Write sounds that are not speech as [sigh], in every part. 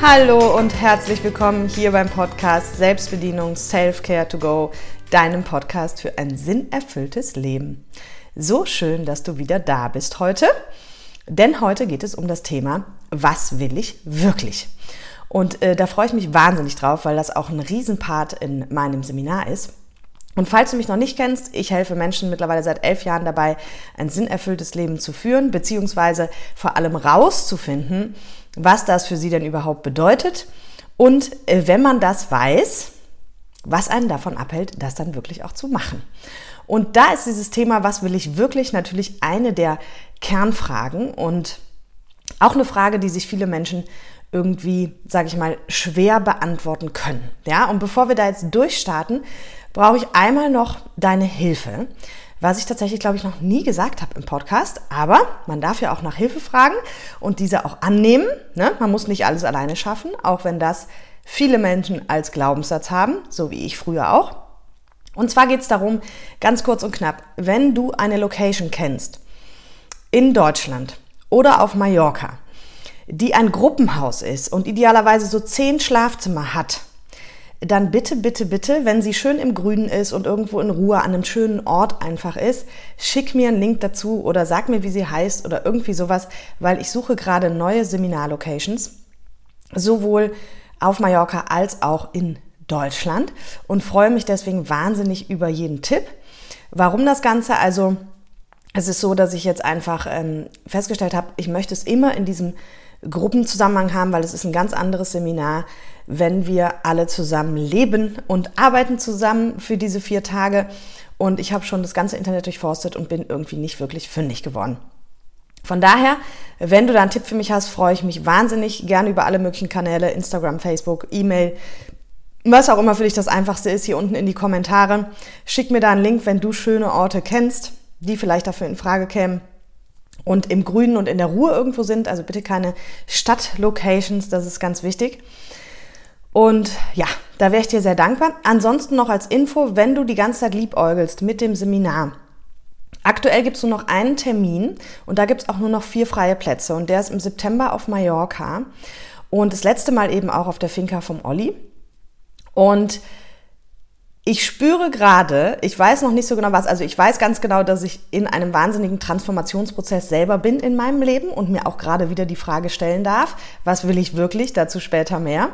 Hallo und herzlich willkommen hier beim Podcast Selbstbedienung Self-Care to Go, deinem Podcast für ein sinnerfülltes Leben. So schön, dass du wieder da bist heute, denn heute geht es um das Thema, was will ich wirklich? Und äh, da freue ich mich wahnsinnig drauf, weil das auch ein Riesenpart in meinem Seminar ist. Und falls du mich noch nicht kennst, ich helfe Menschen mittlerweile seit elf Jahren dabei, ein sinnerfülltes Leben zu führen, beziehungsweise vor allem rauszufinden, was das für sie denn überhaupt bedeutet und äh, wenn man das weiß, was einen davon abhält, das dann wirklich auch zu machen. Und da ist dieses Thema, was will ich wirklich, natürlich eine der Kernfragen und auch eine Frage, die sich viele Menschen irgendwie, sage ich mal, schwer beantworten können. Ja, und bevor wir da jetzt durchstarten, brauche ich einmal noch deine Hilfe was ich tatsächlich, glaube ich, noch nie gesagt habe im Podcast. Aber man darf ja auch nach Hilfe fragen und diese auch annehmen. Ne? Man muss nicht alles alleine schaffen, auch wenn das viele Menschen als Glaubenssatz haben, so wie ich früher auch. Und zwar geht es darum, ganz kurz und knapp, wenn du eine Location kennst in Deutschland oder auf Mallorca, die ein Gruppenhaus ist und idealerweise so zehn Schlafzimmer hat, dann bitte, bitte, bitte, wenn sie schön im Grünen ist und irgendwo in Ruhe an einem schönen Ort einfach ist, schick mir einen Link dazu oder sag mir, wie sie heißt oder irgendwie sowas, weil ich suche gerade neue Seminarlocations, sowohl auf Mallorca als auch in Deutschland und freue mich deswegen wahnsinnig über jeden Tipp. Warum das Ganze? Also es ist so, dass ich jetzt einfach ähm, festgestellt habe, ich möchte es immer in diesem Gruppenzusammenhang haben, weil es ist ein ganz anderes Seminar, wenn wir alle zusammen leben und arbeiten zusammen für diese vier Tage. Und ich habe schon das ganze Internet durchforstet und bin irgendwie nicht wirklich fündig geworden. Von daher, wenn du da einen Tipp für mich hast, freue ich mich wahnsinnig gerne über alle möglichen Kanäle, Instagram, Facebook, E-Mail, was auch immer für dich das Einfachste ist, hier unten in die Kommentare. Schick mir da einen Link, wenn du schöne Orte kennst, die vielleicht dafür in Frage kämen und im Grünen und in der Ruhe irgendwo sind. Also bitte keine Stadtlocations, das ist ganz wichtig. Und ja, da wäre ich dir sehr dankbar. Ansonsten noch als Info, wenn du die ganze Zeit liebäugelst mit dem Seminar. Aktuell gibt es nur noch einen Termin und da gibt es auch nur noch vier freie Plätze und der ist im September auf Mallorca und das letzte Mal eben auch auf der Finca vom Olli. Und ich spüre gerade, ich weiß noch nicht so genau was, also ich weiß ganz genau, dass ich in einem wahnsinnigen Transformationsprozess selber bin in meinem Leben und mir auch gerade wieder die Frage stellen darf, was will ich wirklich, dazu später mehr.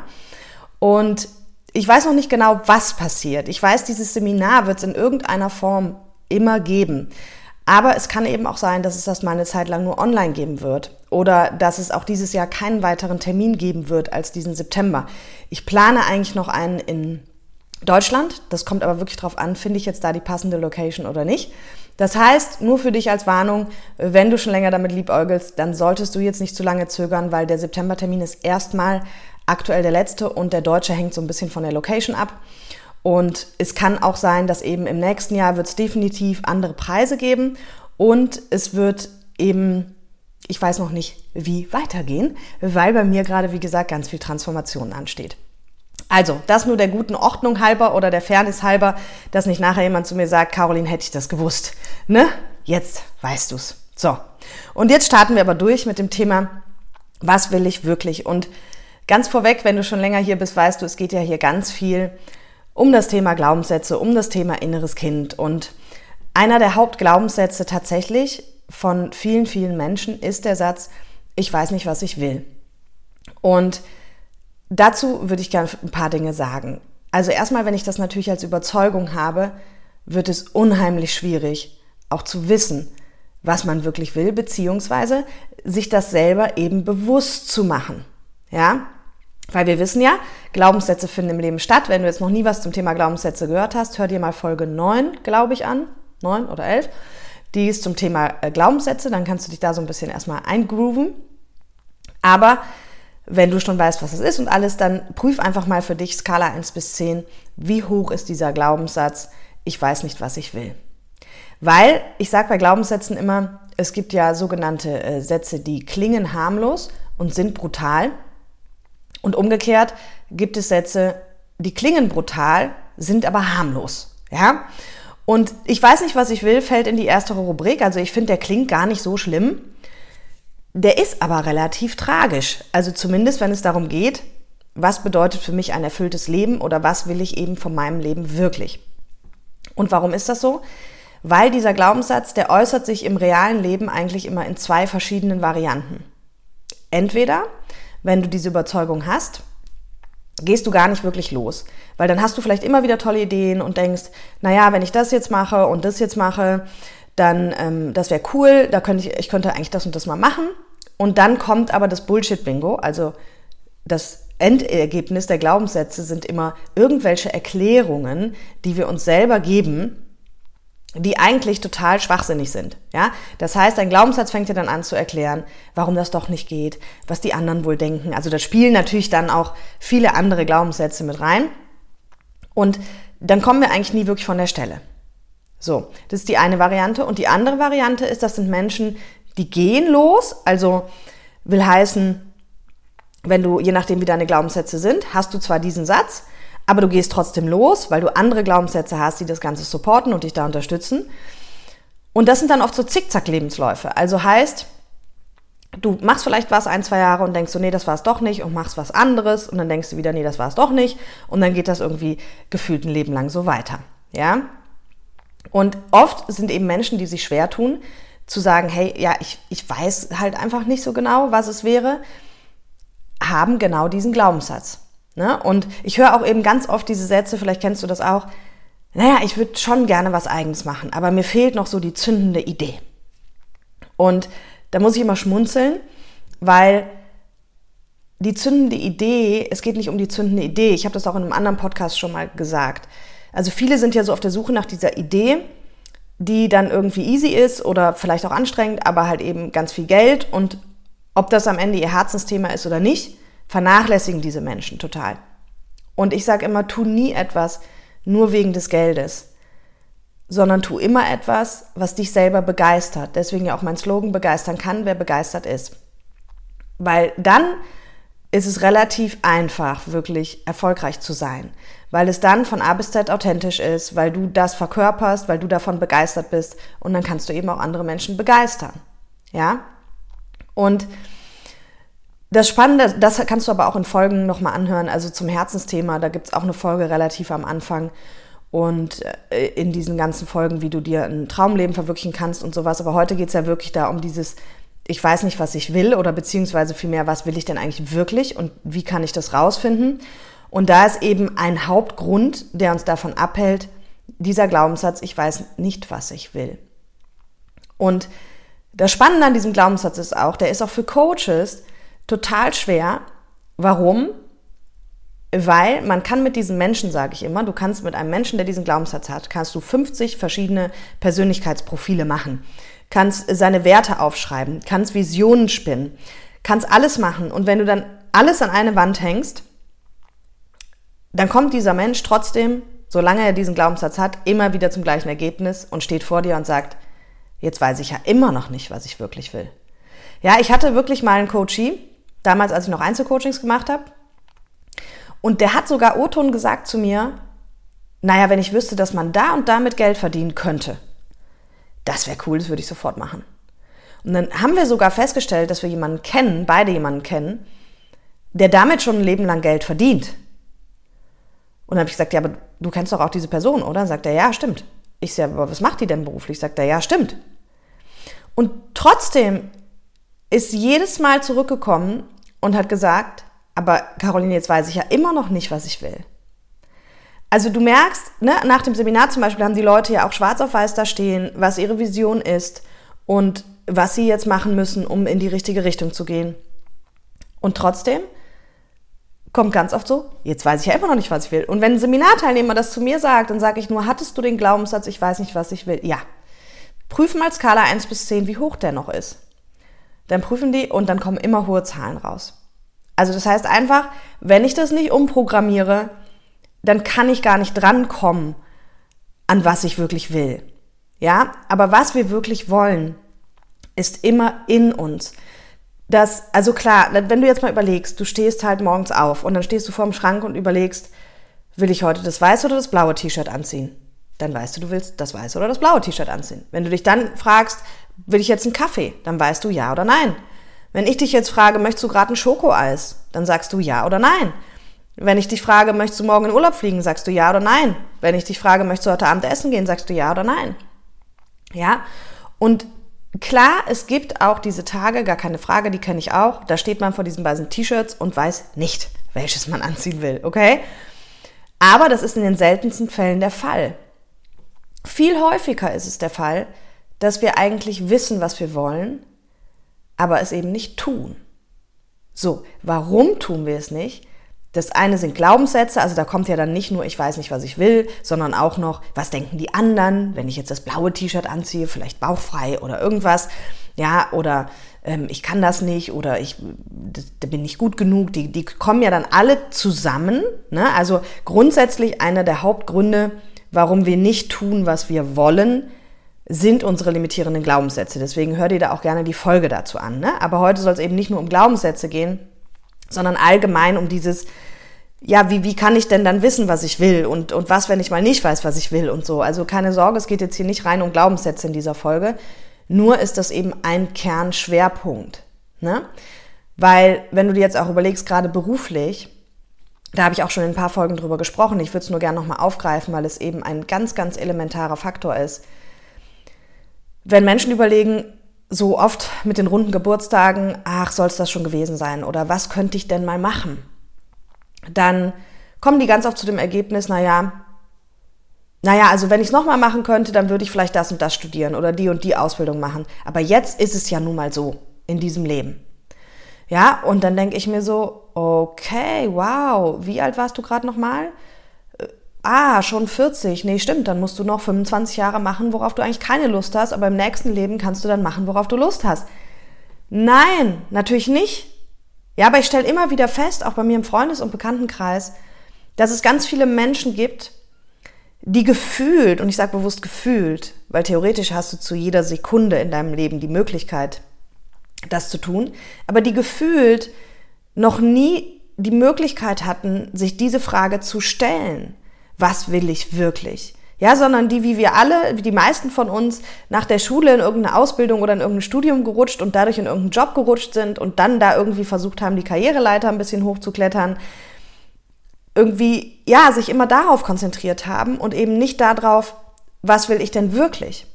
Und ich weiß noch nicht genau, was passiert. Ich weiß, dieses Seminar wird es in irgendeiner Form immer geben. Aber es kann eben auch sein, dass es das mal eine Zeit lang nur online geben wird oder dass es auch dieses Jahr keinen weiteren Termin geben wird als diesen September. Ich plane eigentlich noch einen in Deutschland. Das kommt aber wirklich drauf an, finde ich jetzt da die passende Location oder nicht. Das heißt, nur für dich als Warnung, wenn du schon länger damit liebäugelst, dann solltest du jetzt nicht zu lange zögern, weil der Septembertermin ist erstmal aktuell der letzte und der deutsche hängt so ein bisschen von der Location ab. Und es kann auch sein, dass eben im nächsten Jahr wird es definitiv andere Preise geben und es wird eben, ich weiß noch nicht, wie weitergehen, weil bei mir gerade, wie gesagt, ganz viel Transformation ansteht. Also, das nur der guten Ordnung halber oder der Fairness halber, dass nicht nachher jemand zu mir sagt, Caroline, hätte ich das gewusst. Ne? Jetzt weißt du's. So. Und jetzt starten wir aber durch mit dem Thema, was will ich wirklich? Und ganz vorweg, wenn du schon länger hier bist, weißt du, es geht ja hier ganz viel um das Thema Glaubenssätze, um das Thema inneres Kind. Und einer der Hauptglaubenssätze tatsächlich von vielen, vielen Menschen ist der Satz, ich weiß nicht, was ich will. Und Dazu würde ich gerne ein paar Dinge sagen. Also erstmal, wenn ich das natürlich als Überzeugung habe, wird es unheimlich schwierig, auch zu wissen, was man wirklich will, beziehungsweise sich das selber eben bewusst zu machen. Ja? Weil wir wissen ja, Glaubenssätze finden im Leben statt. Wenn du jetzt noch nie was zum Thema Glaubenssätze gehört hast, hör dir mal Folge 9, glaube ich, an. 9 oder 11. Die ist zum Thema äh, Glaubenssätze. Dann kannst du dich da so ein bisschen erstmal eingrooven. Aber wenn du schon weißt, was es ist und alles, dann prüf einfach mal für dich Skala 1 bis 10, wie hoch ist dieser Glaubenssatz, ich weiß nicht, was ich will. Weil ich sage bei Glaubenssätzen immer, es gibt ja sogenannte äh, Sätze, die klingen harmlos und sind brutal. Und umgekehrt gibt es Sätze, die klingen brutal, sind aber harmlos. Ja? Und ich weiß nicht, was ich will, fällt in die erste Rubrik. Also ich finde, der klingt gar nicht so schlimm. Der ist aber relativ tragisch. Also zumindest, wenn es darum geht, was bedeutet für mich ein erfülltes Leben oder was will ich eben von meinem Leben wirklich. Und warum ist das so? Weil dieser Glaubenssatz, der äußert sich im realen Leben eigentlich immer in zwei verschiedenen Varianten. Entweder, wenn du diese Überzeugung hast, gehst du gar nicht wirklich los. Weil dann hast du vielleicht immer wieder tolle Ideen und denkst, naja, wenn ich das jetzt mache und das jetzt mache, dann ähm, das wäre cool, da könnte ich, ich könnte eigentlich das und das mal machen. Und dann kommt aber das Bullshit-Bingo, also das Endergebnis der Glaubenssätze sind immer irgendwelche Erklärungen, die wir uns selber geben, die eigentlich total schwachsinnig sind. Ja? Das heißt, ein Glaubenssatz fängt ja dann an zu erklären, warum das doch nicht geht, was die anderen wohl denken. Also da spielen natürlich dann auch viele andere Glaubenssätze mit rein. Und dann kommen wir eigentlich nie wirklich von der Stelle. So, das ist die eine Variante. Und die andere Variante ist, das sind Menschen, die gehen los. Also will heißen, wenn du, je nachdem wie deine Glaubenssätze sind, hast du zwar diesen Satz, aber du gehst trotzdem los, weil du andere Glaubenssätze hast, die das Ganze supporten und dich da unterstützen. Und das sind dann oft so Zickzack-Lebensläufe. Also heißt, du machst vielleicht was ein, zwei Jahre und denkst so, nee, das war es doch nicht und machst was anderes und dann denkst du wieder, nee, das war es doch nicht und dann geht das irgendwie gefühlt ein Leben lang so weiter. Ja? Und oft sind eben Menschen, die sich schwer tun, zu sagen, hey, ja, ich, ich weiß halt einfach nicht so genau, was es wäre, haben genau diesen Glaubenssatz. Ne? Und ich höre auch eben ganz oft diese Sätze, vielleicht kennst du das auch, naja, ich würde schon gerne was eigenes machen, aber mir fehlt noch so die zündende Idee. Und da muss ich immer schmunzeln, weil die zündende Idee, es geht nicht um die zündende Idee, ich habe das auch in einem anderen Podcast schon mal gesagt. Also viele sind ja so auf der Suche nach dieser Idee, die dann irgendwie easy ist oder vielleicht auch anstrengend, aber halt eben ganz viel Geld und ob das am Ende ihr Herzensthema ist oder nicht, vernachlässigen diese Menschen total. Und ich sage immer, tu nie etwas nur wegen des Geldes, sondern tu immer etwas, was dich selber begeistert. Deswegen ja auch mein Slogan, begeistern kann, wer begeistert ist. Weil dann ist es relativ einfach, wirklich erfolgreich zu sein, weil es dann von A bis Z authentisch ist, weil du das verkörperst, weil du davon begeistert bist und dann kannst du eben auch andere Menschen begeistern. Ja? Und das Spannende, das kannst du aber auch in Folgen nochmal anhören, also zum Herzensthema, da gibt es auch eine Folge relativ am Anfang und äh, in diesen ganzen Folgen, wie du dir ein Traumleben verwirklichen kannst und sowas. Aber heute geht es ja wirklich da um dieses, ich weiß nicht, was ich will oder beziehungsweise vielmehr, was will ich denn eigentlich wirklich und wie kann ich das rausfinden? Und da ist eben ein Hauptgrund, der uns davon abhält, dieser Glaubenssatz, ich weiß nicht, was ich will. Und das Spannende an diesem Glaubenssatz ist auch, der ist auch für Coaches total schwer. Warum? Weil man kann mit diesen Menschen, sage ich immer, du kannst mit einem Menschen, der diesen Glaubenssatz hat, kannst du 50 verschiedene Persönlichkeitsprofile machen, kannst seine Werte aufschreiben, kannst Visionen spinnen, kannst alles machen. Und wenn du dann alles an eine Wand hängst, dann kommt dieser Mensch trotzdem, solange er diesen Glaubenssatz hat, immer wieder zum gleichen Ergebnis und steht vor dir und sagt, jetzt weiß ich ja immer noch nicht, was ich wirklich will. Ja, ich hatte wirklich mal einen Coachie, damals, als ich noch Einzelcoachings gemacht habe. Und der hat sogar O-Ton gesagt zu mir, naja, wenn ich wüsste, dass man da und damit Geld verdienen könnte, das wäre cool, das würde ich sofort machen. Und dann haben wir sogar festgestellt, dass wir jemanden kennen, beide jemanden kennen, der damit schon ein Leben lang Geld verdient. Und dann habe ich gesagt, ja, aber du kennst doch auch diese Person, oder? Dann sagt er, ja, stimmt. Ich sage, aber was macht die denn beruflich? Sagt er, ja, stimmt. Und trotzdem ist jedes Mal zurückgekommen und hat gesagt, aber Caroline, jetzt weiß ich ja immer noch nicht, was ich will. Also du merkst, ne, nach dem Seminar zum Beispiel haben die Leute ja auch schwarz auf weiß da stehen, was ihre Vision ist und was sie jetzt machen müssen, um in die richtige Richtung zu gehen. Und trotzdem kommt ganz oft so, jetzt weiß ich ja immer noch nicht, was ich will. Und wenn ein Seminarteilnehmer das zu mir sagt, dann sage ich nur, hattest du den Glaubenssatz, ich weiß nicht, was ich will? Ja. Prüfen mal Skala 1 bis 10, wie hoch der noch ist. Dann prüfen die und dann kommen immer hohe Zahlen raus. Also das heißt einfach, wenn ich das nicht umprogrammiere, dann kann ich gar nicht drankommen an was ich wirklich will. Ja, aber was wir wirklich wollen, ist immer in uns. Das, also klar, wenn du jetzt mal überlegst, du stehst halt morgens auf und dann stehst du vorm Schrank und überlegst, will ich heute das weiße oder das blaue T-Shirt anziehen? Dann weißt du, du willst das weiße oder das blaue T-Shirt anziehen. Wenn du dich dann fragst, will ich jetzt einen Kaffee? Dann weißt du ja oder nein. Wenn ich dich jetzt frage, möchtest du gerade ein Schokoeis? Dann sagst du ja oder nein. Wenn ich dich frage, möchtest du morgen in Urlaub fliegen, sagst du ja oder nein. Wenn ich dich frage, möchtest du heute Abend essen gehen, sagst du ja oder nein. Ja? Und klar, es gibt auch diese Tage, gar keine Frage, die kenne ich auch. Da steht man vor diesen weißen T-Shirts und weiß nicht, welches man anziehen will, okay? Aber das ist in den seltensten Fällen der Fall. Viel häufiger ist es der Fall, dass wir eigentlich wissen, was wir wollen, aber es eben nicht tun. So, warum tun wir es nicht? Das eine sind Glaubenssätze, also da kommt ja dann nicht nur, ich weiß nicht, was ich will, sondern auch noch, was denken die anderen, wenn ich jetzt das blaue T-Shirt anziehe, vielleicht bauchfrei oder irgendwas, ja, oder ähm, ich kann das nicht oder ich da bin nicht gut genug, die, die kommen ja dann alle zusammen. Ne? Also grundsätzlich einer der Hauptgründe, warum wir nicht tun, was wir wollen, sind unsere limitierenden Glaubenssätze. Deswegen hör dir da auch gerne die Folge dazu an. Ne? Aber heute soll es eben nicht nur um Glaubenssätze gehen, sondern allgemein um dieses, ja, wie, wie kann ich denn dann wissen, was ich will und, und was, wenn ich mal nicht weiß, was ich will und so. Also keine Sorge, es geht jetzt hier nicht rein um Glaubenssätze in dieser Folge. Nur ist das eben ein Kernschwerpunkt. Ne? Weil, wenn du dir jetzt auch überlegst, gerade beruflich, da habe ich auch schon in ein paar Folgen drüber gesprochen, ich würde es nur gerne nochmal aufgreifen, weil es eben ein ganz, ganz elementarer Faktor ist. Wenn Menschen überlegen, so oft mit den runden Geburtstagen, ach, soll es das schon gewesen sein oder was könnte ich denn mal machen? Dann kommen die ganz oft zu dem Ergebnis, naja, naja, also wenn ich es nochmal machen könnte, dann würde ich vielleicht das und das studieren oder die und die Ausbildung machen. Aber jetzt ist es ja nun mal so in diesem Leben. Ja, und dann denke ich mir so, okay, wow, wie alt warst du gerade nochmal? Ah, schon 40, nee, stimmt, dann musst du noch 25 Jahre machen, worauf du eigentlich keine Lust hast, aber im nächsten Leben kannst du dann machen, worauf du Lust hast. Nein, natürlich nicht. Ja, aber ich stelle immer wieder fest, auch bei mir im Freundes- und Bekanntenkreis, dass es ganz viele Menschen gibt, die gefühlt, und ich sage bewusst gefühlt, weil theoretisch hast du zu jeder Sekunde in deinem Leben die Möglichkeit, das zu tun, aber die gefühlt noch nie die Möglichkeit hatten, sich diese Frage zu stellen was will ich wirklich? Ja, sondern die, wie wir alle, wie die meisten von uns, nach der Schule in irgendeine Ausbildung oder in irgendein Studium gerutscht und dadurch in irgendeinen Job gerutscht sind und dann da irgendwie versucht haben, die Karriereleiter ein bisschen hochzuklettern, irgendwie, ja, sich immer darauf konzentriert haben und eben nicht darauf, was will ich denn wirklich?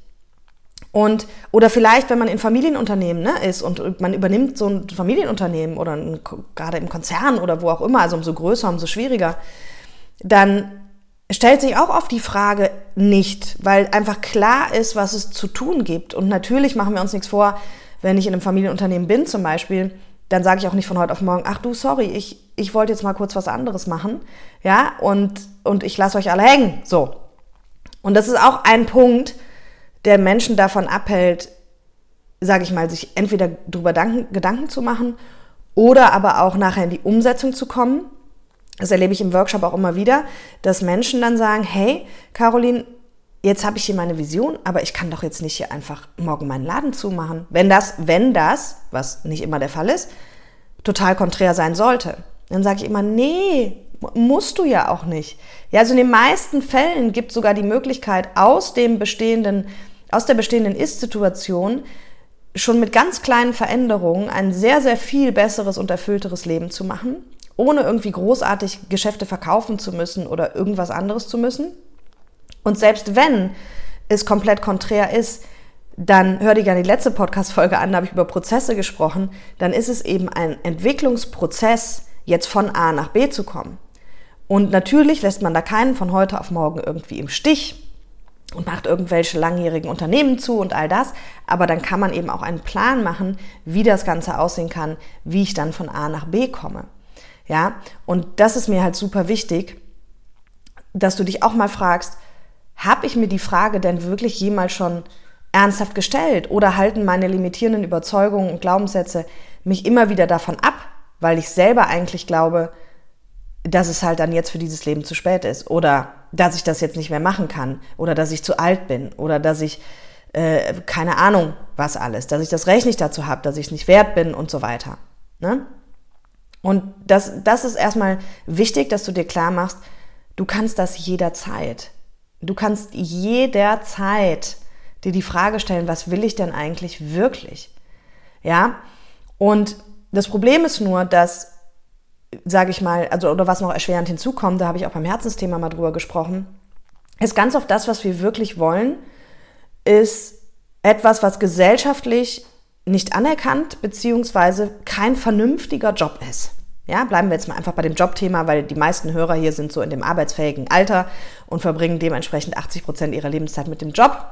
Und, oder vielleicht, wenn man in Familienunternehmen ne, ist und man übernimmt so ein Familienunternehmen oder ein, gerade im Konzern oder wo auch immer, also umso größer, umso schwieriger, dann stellt sich auch oft die Frage nicht, weil einfach klar ist, was es zu tun gibt. Und natürlich machen wir uns nichts vor, wenn ich in einem Familienunternehmen bin zum Beispiel, dann sage ich auch nicht von heute auf morgen, ach du, sorry, ich, ich wollte jetzt mal kurz was anderes machen, ja, und, und ich lasse euch alle hängen, so. Und das ist auch ein Punkt, der Menschen davon abhält, sage ich mal, sich entweder darüber Gedanken zu machen oder aber auch nachher in die Umsetzung zu kommen das erlebe ich im Workshop auch immer wieder, dass Menschen dann sagen, hey, Caroline, jetzt habe ich hier meine Vision, aber ich kann doch jetzt nicht hier einfach morgen meinen Laden zumachen. Wenn das, wenn das, was nicht immer der Fall ist, total konträr sein sollte. Dann sage ich immer, nee, musst du ja auch nicht. Ja, also in den meisten Fällen gibt es sogar die Möglichkeit, aus dem bestehenden, aus der bestehenden Ist-Situation schon mit ganz kleinen Veränderungen ein sehr, sehr viel besseres und erfüllteres Leben zu machen ohne irgendwie großartig Geschäfte verkaufen zu müssen oder irgendwas anderes zu müssen. Und selbst wenn es komplett konträr ist, dann hör dir gerne die letzte Podcast-Folge an, da habe ich über Prozesse gesprochen, dann ist es eben ein Entwicklungsprozess, jetzt von A nach B zu kommen. Und natürlich lässt man da keinen von heute auf morgen irgendwie im Stich und macht irgendwelche langjährigen Unternehmen zu und all das. Aber dann kann man eben auch einen Plan machen, wie das Ganze aussehen kann, wie ich dann von A nach B komme. Ja, und das ist mir halt super wichtig, dass du dich auch mal fragst, habe ich mir die Frage denn wirklich jemals schon ernsthaft gestellt? Oder halten meine limitierenden Überzeugungen und Glaubenssätze mich immer wieder davon ab, weil ich selber eigentlich glaube, dass es halt dann jetzt für dieses Leben zu spät ist? Oder dass ich das jetzt nicht mehr machen kann? Oder dass ich zu alt bin? Oder dass ich äh, keine Ahnung was alles, dass ich das Recht nicht dazu habe, dass ich es nicht wert bin und so weiter. Ne? Und das, das ist erstmal wichtig, dass du dir klar machst, du kannst das jederzeit. Du kannst jederzeit dir die Frage stellen, was will ich denn eigentlich wirklich? Ja? Und das Problem ist nur, dass sage ich mal, also oder was noch erschwerend hinzukommt, da habe ich auch beim Herzensthema mal drüber gesprochen, ist ganz oft das, was wir wirklich wollen, ist etwas, was gesellschaftlich nicht anerkannt beziehungsweise kein vernünftiger Job ist. Ja, bleiben wir jetzt mal einfach bei dem Jobthema, weil die meisten Hörer hier sind so in dem arbeitsfähigen Alter und verbringen dementsprechend 80 Prozent ihrer Lebenszeit mit dem Job.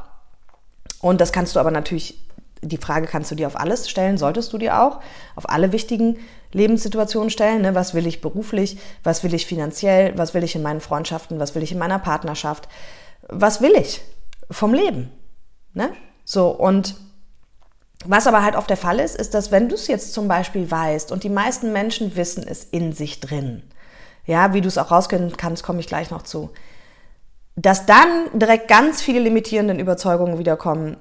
Und das kannst du aber natürlich, die Frage kannst du dir auf alles stellen, solltest du dir auch, auf alle wichtigen Lebenssituationen stellen. Ne? Was will ich beruflich? Was will ich finanziell? Was will ich in meinen Freundschaften? Was will ich in meiner Partnerschaft? Was will ich vom Leben? Ne? So, und was aber halt oft der Fall ist, ist, dass wenn du es jetzt zum Beispiel weißt und die meisten Menschen wissen es in sich drin, ja, wie du es auch rauskennen kannst, komme ich gleich noch zu, dass dann direkt ganz viele limitierenden Überzeugungen wiederkommen,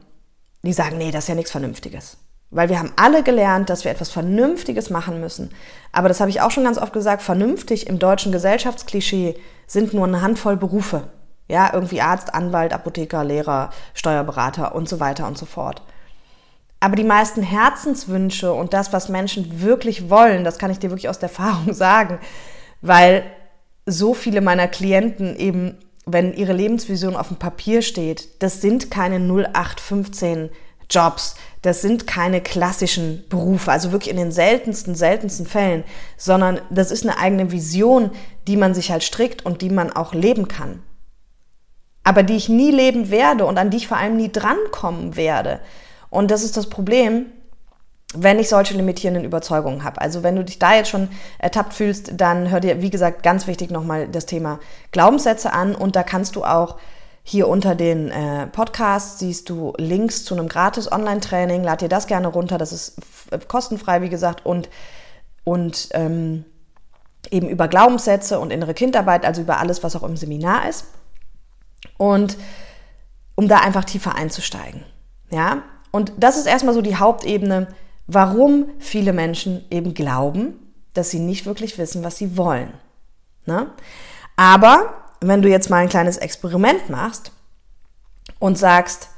die sagen, nee, das ist ja nichts Vernünftiges. Weil wir haben alle gelernt, dass wir etwas Vernünftiges machen müssen. Aber das habe ich auch schon ganz oft gesagt, vernünftig im deutschen Gesellschaftsklischee sind nur eine Handvoll Berufe. Ja, irgendwie Arzt, Anwalt, Apotheker, Lehrer, Steuerberater und so weiter und so fort. Aber die meisten Herzenswünsche und das, was Menschen wirklich wollen, das kann ich dir wirklich aus der Erfahrung [laughs] sagen, weil so viele meiner Klienten eben, wenn ihre Lebensvision auf dem Papier steht, das sind keine 0815 Jobs, das sind keine klassischen Berufe, also wirklich in den seltensten, seltensten Fällen, sondern das ist eine eigene Vision, die man sich halt strickt und die man auch leben kann. Aber die ich nie leben werde und an die ich vor allem nie drankommen werde. Und das ist das Problem, wenn ich solche limitierenden Überzeugungen habe. Also wenn du dich da jetzt schon ertappt fühlst, dann hör dir, wie gesagt, ganz wichtig nochmal das Thema Glaubenssätze an und da kannst du auch hier unter den äh, Podcasts siehst du Links zu einem gratis Online-Training. Lad dir das gerne runter. Das ist kostenfrei, wie gesagt, und, und ähm, eben über Glaubenssätze und innere Kindarbeit, also über alles, was auch im Seminar ist. Und um da einfach tiefer einzusteigen. Ja, und das ist erstmal so die Hauptebene, warum viele Menschen eben glauben, dass sie nicht wirklich wissen, was sie wollen. Ne? Aber wenn du jetzt mal ein kleines Experiment machst und sagst,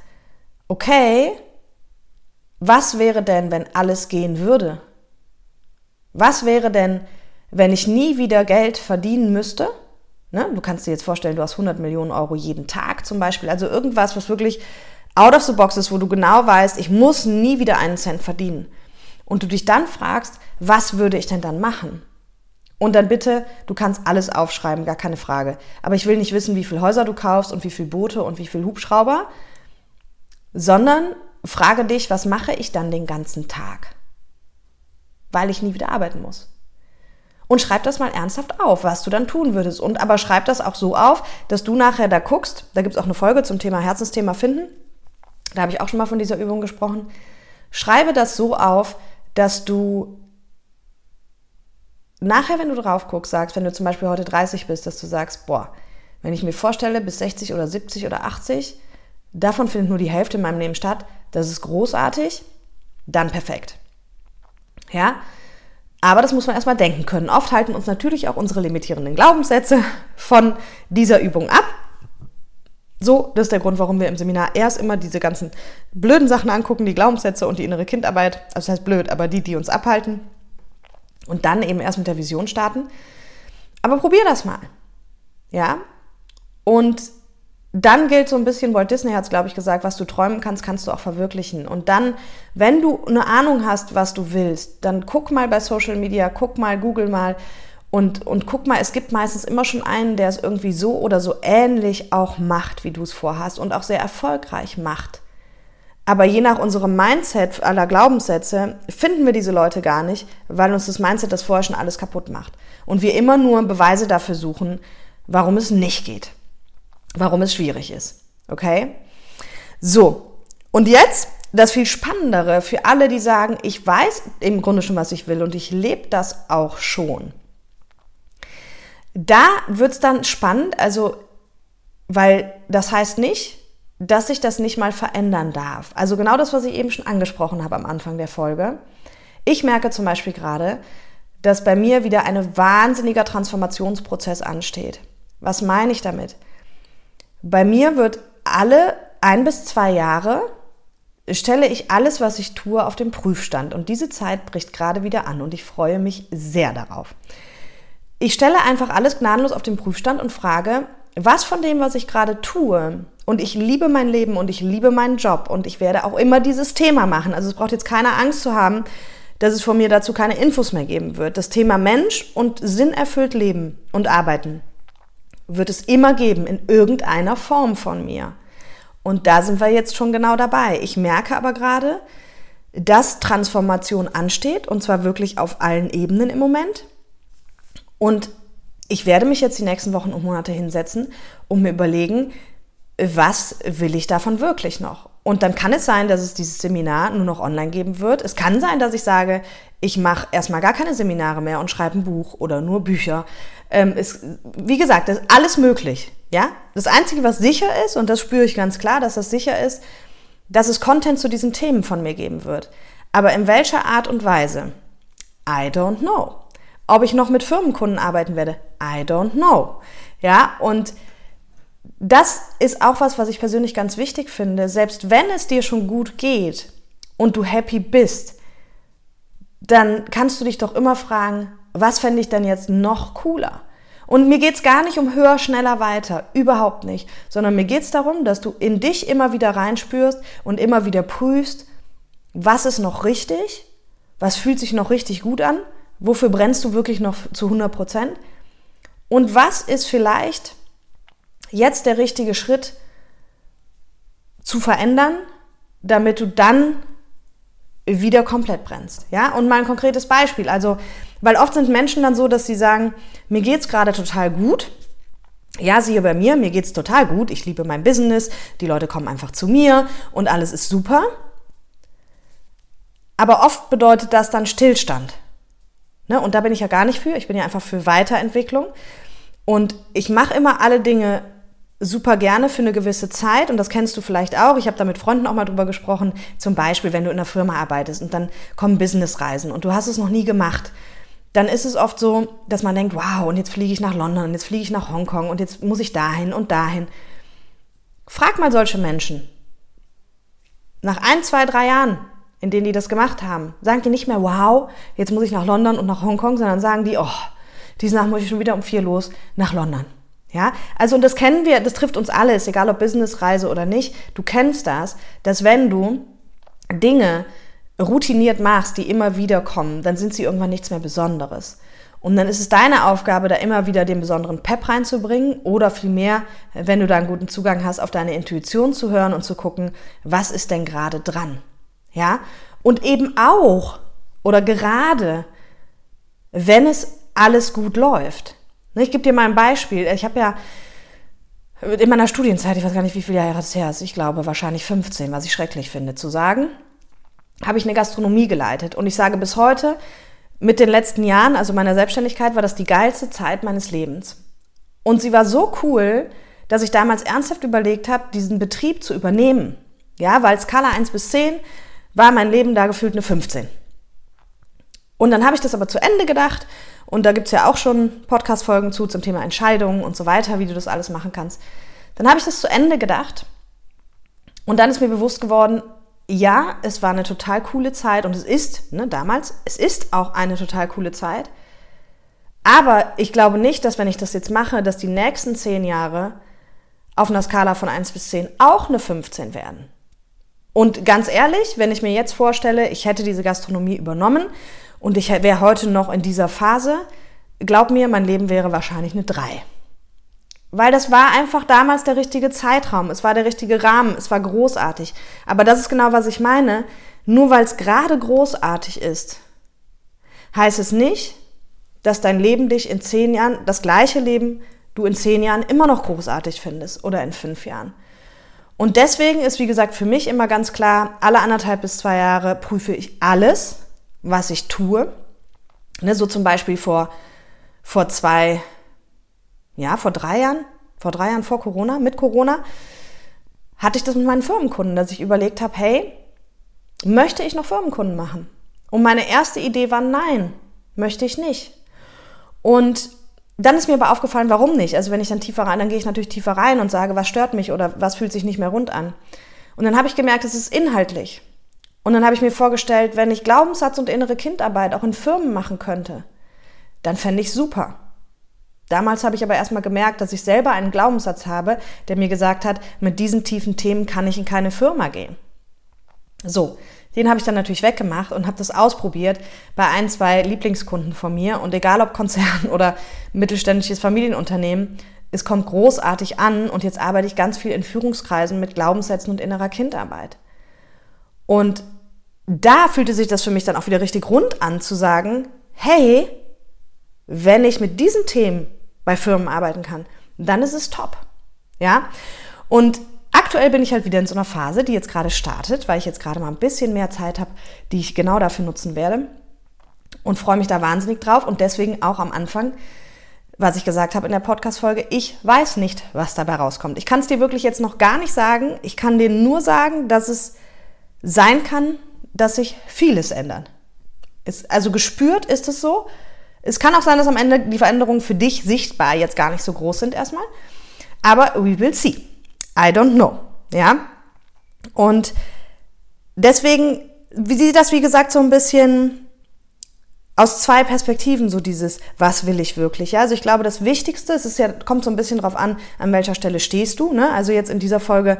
okay, was wäre denn, wenn alles gehen würde? Was wäre denn, wenn ich nie wieder Geld verdienen müsste? Ne? Du kannst dir jetzt vorstellen, du hast 100 Millionen Euro jeden Tag zum Beispiel. Also irgendwas, was wirklich out of the box ist, wo du genau weißt, ich muss nie wieder einen Cent verdienen. Und du dich dann fragst, was würde ich denn dann machen? Und dann bitte, du kannst alles aufschreiben, gar keine Frage. Aber ich will nicht wissen, wie viele Häuser du kaufst und wie viele Boote und wie viele Hubschrauber, sondern frage dich, was mache ich dann den ganzen Tag? Weil ich nie wieder arbeiten muss. Und schreib das mal ernsthaft auf, was du dann tun würdest. Und aber schreib das auch so auf, dass du nachher da guckst. Da gibt es auch eine Folge zum Thema Herzensthema finden. Da habe ich auch schon mal von dieser Übung gesprochen. Schreibe das so auf, dass du nachher, wenn du drauf guckst, sagst, wenn du zum Beispiel heute 30 bist, dass du sagst, boah, wenn ich mir vorstelle, bis 60 oder 70 oder 80, davon findet nur die Hälfte in meinem Leben statt, das ist großartig, dann perfekt. Ja, aber das muss man erstmal denken können. Oft halten uns natürlich auch unsere limitierenden Glaubenssätze von dieser Übung ab. So, das ist der Grund, warum wir im Seminar erst immer diese ganzen blöden Sachen angucken, die Glaubenssätze und die innere Kindarbeit. Also das heißt blöd, aber die, die uns abhalten und dann eben erst mit der Vision starten. Aber probier das mal. Ja? Und dann gilt so ein bisschen, Walt Disney hat es, glaube ich, gesagt, was du träumen kannst, kannst du auch verwirklichen. Und dann, wenn du eine Ahnung hast, was du willst, dann guck mal bei Social Media, guck mal, google mal und, und guck mal, es gibt meistens immer schon einen, der es irgendwie so oder so ähnlich auch macht, wie du es vorhast und auch sehr erfolgreich macht. Aber je nach unserem Mindset aller Glaubenssätze finden wir diese Leute gar nicht, weil uns das Mindset das vorher schon alles kaputt macht. Und wir immer nur Beweise dafür suchen, warum es nicht geht. Warum es schwierig ist. Okay? So. Und jetzt das viel Spannendere für alle, die sagen, ich weiß im Grunde schon, was ich will und ich lebe das auch schon. Da wird es dann spannend, also, weil das heißt nicht, dass sich das nicht mal verändern darf. Also genau das, was ich eben schon angesprochen habe am Anfang der Folge. Ich merke zum Beispiel gerade, dass bei mir wieder ein wahnsinniger Transformationsprozess ansteht. Was meine ich damit? Bei mir wird alle ein bis zwei Jahre stelle ich alles, was ich tue, auf den Prüfstand. Und diese Zeit bricht gerade wieder an und ich freue mich sehr darauf. Ich stelle einfach alles gnadenlos auf den Prüfstand und frage, was von dem, was ich gerade tue, und ich liebe mein Leben und ich liebe meinen Job und ich werde auch immer dieses Thema machen. Also es braucht jetzt keine Angst zu haben, dass es von mir dazu keine Infos mehr geben wird. Das Thema Mensch und sinnerfüllt Leben und Arbeiten wird es immer geben in irgendeiner Form von mir. Und da sind wir jetzt schon genau dabei. Ich merke aber gerade, dass Transformation ansteht und zwar wirklich auf allen Ebenen im Moment. Und ich werde mich jetzt die nächsten Wochen und Monate hinsetzen und mir überlegen, was will ich davon wirklich noch? Und dann kann es sein, dass es dieses Seminar nur noch online geben wird. Es kann sein, dass ich sage, ich mache erstmal gar keine Seminare mehr und schreibe ein Buch oder nur Bücher. Ähm, es, wie gesagt, das ist alles möglich. Ja? Das Einzige, was sicher ist, und das spüre ich ganz klar, dass das sicher ist, dass es Content zu diesen Themen von mir geben wird. Aber in welcher Art und Weise? I don't know. Ob ich noch mit Firmenkunden arbeiten werde? I don't know. Ja, und das ist auch was, was ich persönlich ganz wichtig finde. Selbst wenn es dir schon gut geht und du happy bist, dann kannst du dich doch immer fragen, was fände ich denn jetzt noch cooler? Und mir geht's gar nicht um höher, schneller, weiter, überhaupt nicht, sondern mir geht's darum, dass du in dich immer wieder reinspürst und immer wieder prüfst, was ist noch richtig, was fühlt sich noch richtig gut an, wofür brennst du wirklich noch zu 100 Prozent und was ist vielleicht jetzt der richtige Schritt zu verändern, damit du dann wieder komplett brennst. Ja, und mal ein konkretes Beispiel. Also, weil oft sind Menschen dann so, dass sie sagen, mir geht's gerade total gut. Ja, siehe bei mir, mir geht's total gut. Ich liebe mein Business. Die Leute kommen einfach zu mir und alles ist super. Aber oft bedeutet das dann Stillstand. Ne? Und da bin ich ja gar nicht für. Ich bin ja einfach für Weiterentwicklung. Und ich mache immer alle Dinge super gerne für eine gewisse Zeit und das kennst du vielleicht auch. Ich habe da mit Freunden auch mal drüber gesprochen. Zum Beispiel, wenn du in einer Firma arbeitest und dann kommen Businessreisen und du hast es noch nie gemacht, dann ist es oft so, dass man denkt, wow, und jetzt fliege ich nach London und jetzt fliege ich nach Hongkong und jetzt muss ich dahin und dahin. Frag mal solche Menschen. Nach ein, zwei, drei Jahren, in denen die das gemacht haben, sagen die nicht mehr, wow, jetzt muss ich nach London und nach Hongkong, sondern sagen die, oh, diese Nacht muss ich schon wieder um vier los nach London. Ja, also und das kennen wir, das trifft uns alle, ist egal ob Businessreise oder nicht. Du kennst das, dass wenn du Dinge routiniert machst, die immer wieder kommen, dann sind sie irgendwann nichts mehr Besonderes. Und dann ist es deine Aufgabe, da immer wieder den besonderen Pep reinzubringen oder vielmehr, wenn du da einen guten Zugang hast, auf deine Intuition zu hören und zu gucken, was ist denn gerade dran? Ja? Und eben auch oder gerade, wenn es alles gut läuft. Ne, ich gebe dir mal ein Beispiel. Ich habe ja in meiner Studienzeit, ich weiß gar nicht, wie viele Jahre das her ist, ich glaube wahrscheinlich 15, was ich schrecklich finde zu sagen, habe ich eine Gastronomie geleitet. Und ich sage bis heute, mit den letzten Jahren, also meiner Selbstständigkeit, war das die geilste Zeit meines Lebens. Und sie war so cool, dass ich damals ernsthaft überlegt habe, diesen Betrieb zu übernehmen. Ja, weil Skala 1 bis 10 war mein Leben da gefühlt eine 15. Und dann habe ich das aber zu Ende gedacht und da gibt's ja auch schon Podcast-Folgen zu zum Thema Entscheidungen und so weiter, wie du das alles machen kannst. Dann habe ich das zu Ende gedacht und dann ist mir bewusst geworden, ja, es war eine total coole Zeit und es ist, ne, damals, es ist auch eine total coole Zeit. Aber ich glaube nicht, dass wenn ich das jetzt mache, dass die nächsten zehn Jahre auf einer Skala von 1 bis 10 auch eine 15 werden. Und ganz ehrlich, wenn ich mir jetzt vorstelle, ich hätte diese Gastronomie übernommen und ich wäre heute noch in dieser Phase, glaub mir, mein Leben wäre wahrscheinlich eine 3. Weil das war einfach damals der richtige Zeitraum, es war der richtige Rahmen, es war großartig. Aber das ist genau, was ich meine. Nur weil es gerade großartig ist, heißt es nicht, dass dein Leben dich in zehn Jahren, das gleiche Leben, du in zehn Jahren immer noch großartig findest oder in fünf Jahren. Und deswegen ist, wie gesagt, für mich immer ganz klar, alle anderthalb bis zwei Jahre prüfe ich alles, was ich tue. Ne, so zum Beispiel vor, vor zwei, ja, vor drei Jahren, vor drei Jahren vor Corona, mit Corona, hatte ich das mit meinen Firmenkunden, dass ich überlegt habe, hey, möchte ich noch Firmenkunden machen? Und meine erste Idee war, nein, möchte ich nicht. Und dann ist mir aber aufgefallen, warum nicht? Also wenn ich dann tiefer rein, dann gehe ich natürlich tiefer rein und sage, was stört mich oder was fühlt sich nicht mehr rund an. Und dann habe ich gemerkt, es ist inhaltlich. Und dann habe ich mir vorgestellt, wenn ich Glaubenssatz und innere Kindarbeit auch in Firmen machen könnte, dann fände ich super. Damals habe ich aber erstmal gemerkt, dass ich selber einen Glaubenssatz habe, der mir gesagt hat, mit diesen tiefen Themen kann ich in keine Firma gehen. So, den habe ich dann natürlich weggemacht und habe das ausprobiert bei ein, zwei Lieblingskunden von mir. Und egal ob Konzern [laughs] oder mittelständisches Familienunternehmen, es kommt großartig an und jetzt arbeite ich ganz viel in Führungskreisen mit Glaubenssätzen und innerer Kindarbeit. Und da fühlte sich das für mich dann auch wieder richtig rund an zu sagen, hey, wenn ich mit diesen Themen bei Firmen arbeiten kann, dann ist es top. Ja? Und aktuell bin ich halt wieder in so einer Phase, die jetzt gerade startet, weil ich jetzt gerade mal ein bisschen mehr Zeit habe, die ich genau dafür nutzen werde und freue mich da wahnsinnig drauf und deswegen auch am Anfang, was ich gesagt habe in der Podcast-Folge, ich weiß nicht, was dabei rauskommt. Ich kann es dir wirklich jetzt noch gar nicht sagen. Ich kann dir nur sagen, dass es sein kann, dass sich vieles ändert. Ist, also gespürt ist es so. Es kann auch sein, dass am Ende die Veränderungen für dich sichtbar jetzt gar nicht so groß sind erstmal. Aber we will see. I don't know. Ja? Und deswegen wie sieht das, wie gesagt, so ein bisschen aus zwei Perspektiven, so dieses, was will ich wirklich? Ja, also ich glaube, das Wichtigste, es ist ja, kommt so ein bisschen drauf an, an welcher Stelle stehst du. Ne? Also jetzt in dieser Folge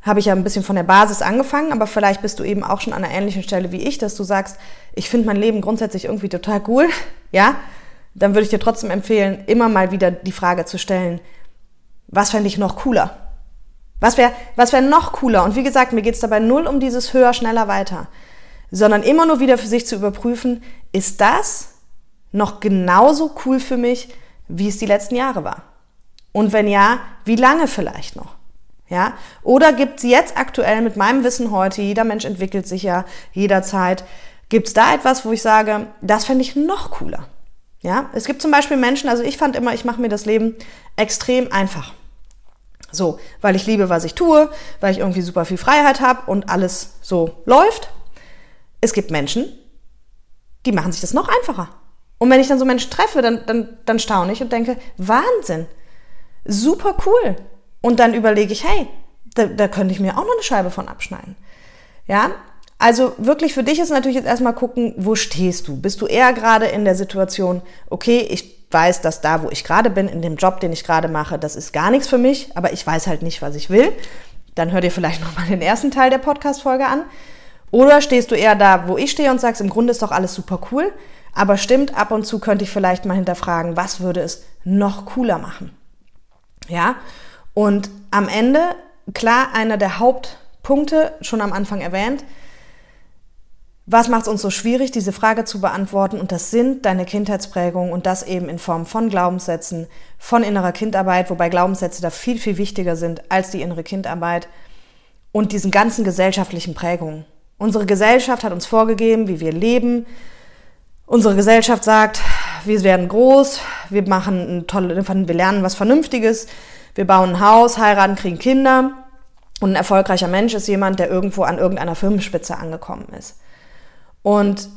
habe ich ja ein bisschen von der Basis angefangen, aber vielleicht bist du eben auch schon an einer ähnlichen Stelle wie ich, dass du sagst, ich finde mein Leben grundsätzlich irgendwie total cool, [laughs] ja? Dann würde ich dir trotzdem empfehlen, immer mal wieder die Frage zu stellen, was fände ich noch cooler? Was wäre was wär noch cooler? Und wie gesagt, mir geht es dabei null um dieses höher, schneller, weiter, sondern immer nur wieder für sich zu überprüfen, ist das noch genauso cool für mich, wie es die letzten Jahre war? Und wenn ja, wie lange vielleicht noch? Ja? Oder gibt es jetzt aktuell mit meinem Wissen heute, jeder Mensch entwickelt sich ja jederzeit, gibt es da etwas, wo ich sage, das fände ich noch cooler? Ja? Es gibt zum Beispiel Menschen, also ich fand immer, ich mache mir das Leben extrem einfach. So, weil ich liebe, was ich tue, weil ich irgendwie super viel Freiheit habe und alles so läuft. Es gibt Menschen, die machen sich das noch einfacher. Und wenn ich dann so Menschen treffe, dann, dann, dann staune ich und denke, Wahnsinn, super cool. Und dann überlege ich, hey, da, da könnte ich mir auch noch eine Scheibe von abschneiden. Ja, also wirklich für dich ist natürlich jetzt erstmal gucken, wo stehst du? Bist du eher gerade in der Situation, okay, ich weiß, dass da, wo ich gerade bin, in dem Job, den ich gerade mache, das ist gar nichts für mich, aber ich weiß halt nicht, was ich will. Dann hör dir vielleicht nochmal den ersten Teil der Podcast-Folge an. Oder stehst du eher da, wo ich stehe und sagst, im Grunde ist doch alles super cool, aber stimmt, ab und zu könnte ich vielleicht mal hinterfragen, was würde es noch cooler machen? Ja? Und am Ende, klar, einer der Hauptpunkte, schon am Anfang erwähnt, was macht es uns so schwierig, diese Frage zu beantworten? Und das sind deine Kindheitsprägungen und das eben in Form von Glaubenssätzen, von innerer Kindarbeit, wobei Glaubenssätze da viel, viel wichtiger sind als die innere Kindarbeit und diesen ganzen gesellschaftlichen Prägungen. Unsere Gesellschaft hat uns vorgegeben, wie wir leben. Unsere Gesellschaft sagt, wir werden groß, wir machen ein tolle, wir lernen was Vernünftiges, wir bauen ein Haus, heiraten, kriegen Kinder. Und ein erfolgreicher Mensch ist jemand, der irgendwo an irgendeiner Firmenspitze angekommen ist. Und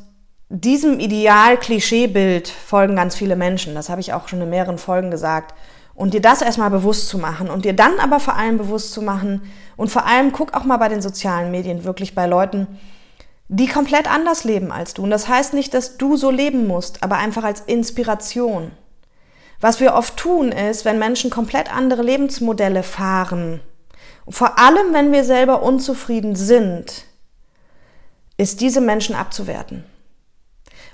diesem Ideal-Klischeebild folgen ganz viele Menschen. Das habe ich auch schon in mehreren Folgen gesagt. Und dir das erstmal bewusst zu machen und dir dann aber vor allem bewusst zu machen und vor allem guck auch mal bei den sozialen Medien wirklich bei Leuten, die komplett anders leben als du. Und das heißt nicht, dass du so leben musst, aber einfach als Inspiration. Was wir oft tun ist, wenn Menschen komplett andere Lebensmodelle fahren, vor allem wenn wir selber unzufrieden sind, ist diese Menschen abzuwerten.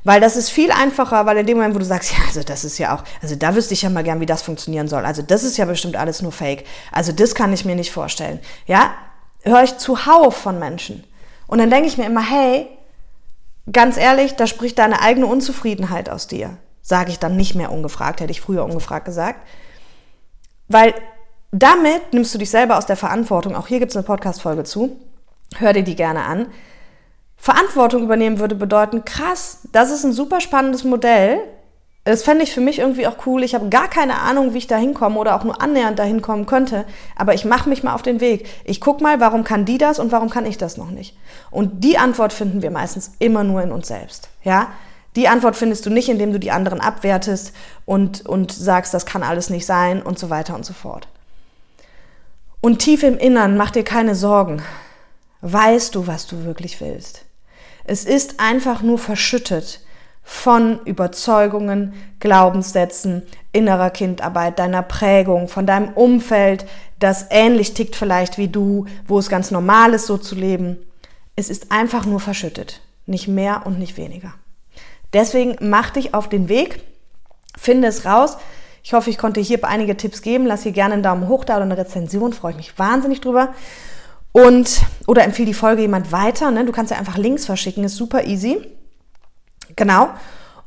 Weil das ist viel einfacher, weil in dem Moment, wo du sagst, [laughs] ja, also das ist ja auch, also da wüsste ich ja mal gern, wie das funktionieren soll. Also das ist ja bestimmt alles nur Fake. Also das kann ich mir nicht vorstellen. Ja, höre ich zuhauf von Menschen. Und dann denke ich mir immer, hey, ganz ehrlich, da spricht deine eigene Unzufriedenheit aus dir. Sage ich dann nicht mehr ungefragt, hätte ich früher ungefragt gesagt. Weil damit nimmst du dich selber aus der Verantwortung. Auch hier gibt es eine Podcast-Folge zu. Hör dir die gerne an Verantwortung übernehmen würde bedeuten, krass, das ist ein super spannendes Modell. Das fände ich für mich irgendwie auch cool. Ich habe gar keine Ahnung, wie ich da hinkomme oder auch nur annähernd dahin kommen könnte. Aber ich mache mich mal auf den Weg. Ich guck mal, warum kann die das und warum kann ich das noch nicht? Und die Antwort finden wir meistens immer nur in uns selbst. Ja? Die Antwort findest du nicht, indem du die anderen abwertest und, und sagst, das kann alles nicht sein und so weiter und so fort. Und tief im Innern, mach dir keine Sorgen. Weißt du, was du wirklich willst? Es ist einfach nur verschüttet von Überzeugungen, Glaubenssätzen, innerer Kindarbeit, deiner Prägung, von deinem Umfeld, das ähnlich tickt vielleicht wie du, wo es ganz normal ist, so zu leben. Es ist einfach nur verschüttet, nicht mehr und nicht weniger. Deswegen mach dich auf den Weg, finde es raus. Ich hoffe, ich konnte hier einige Tipps geben. Lass hier gerne einen Daumen hoch da oder eine Rezension, freue ich mich wahnsinnig drüber. Und, oder empfehle die Folge jemand weiter. Ne? Du kannst ja einfach Links verschicken, ist super easy. Genau.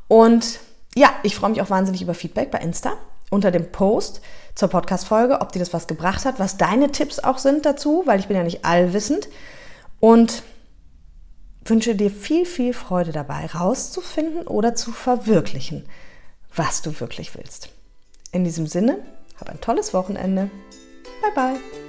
Und ja, ich freue mich auch wahnsinnig über Feedback bei Insta unter dem Post zur Podcast-Folge, ob dir das was gebracht hat, was deine Tipps auch sind dazu, weil ich bin ja nicht allwissend. Und wünsche dir viel, viel Freude dabei, rauszufinden oder zu verwirklichen, was du wirklich willst. In diesem Sinne, hab ein tolles Wochenende. Bye, bye.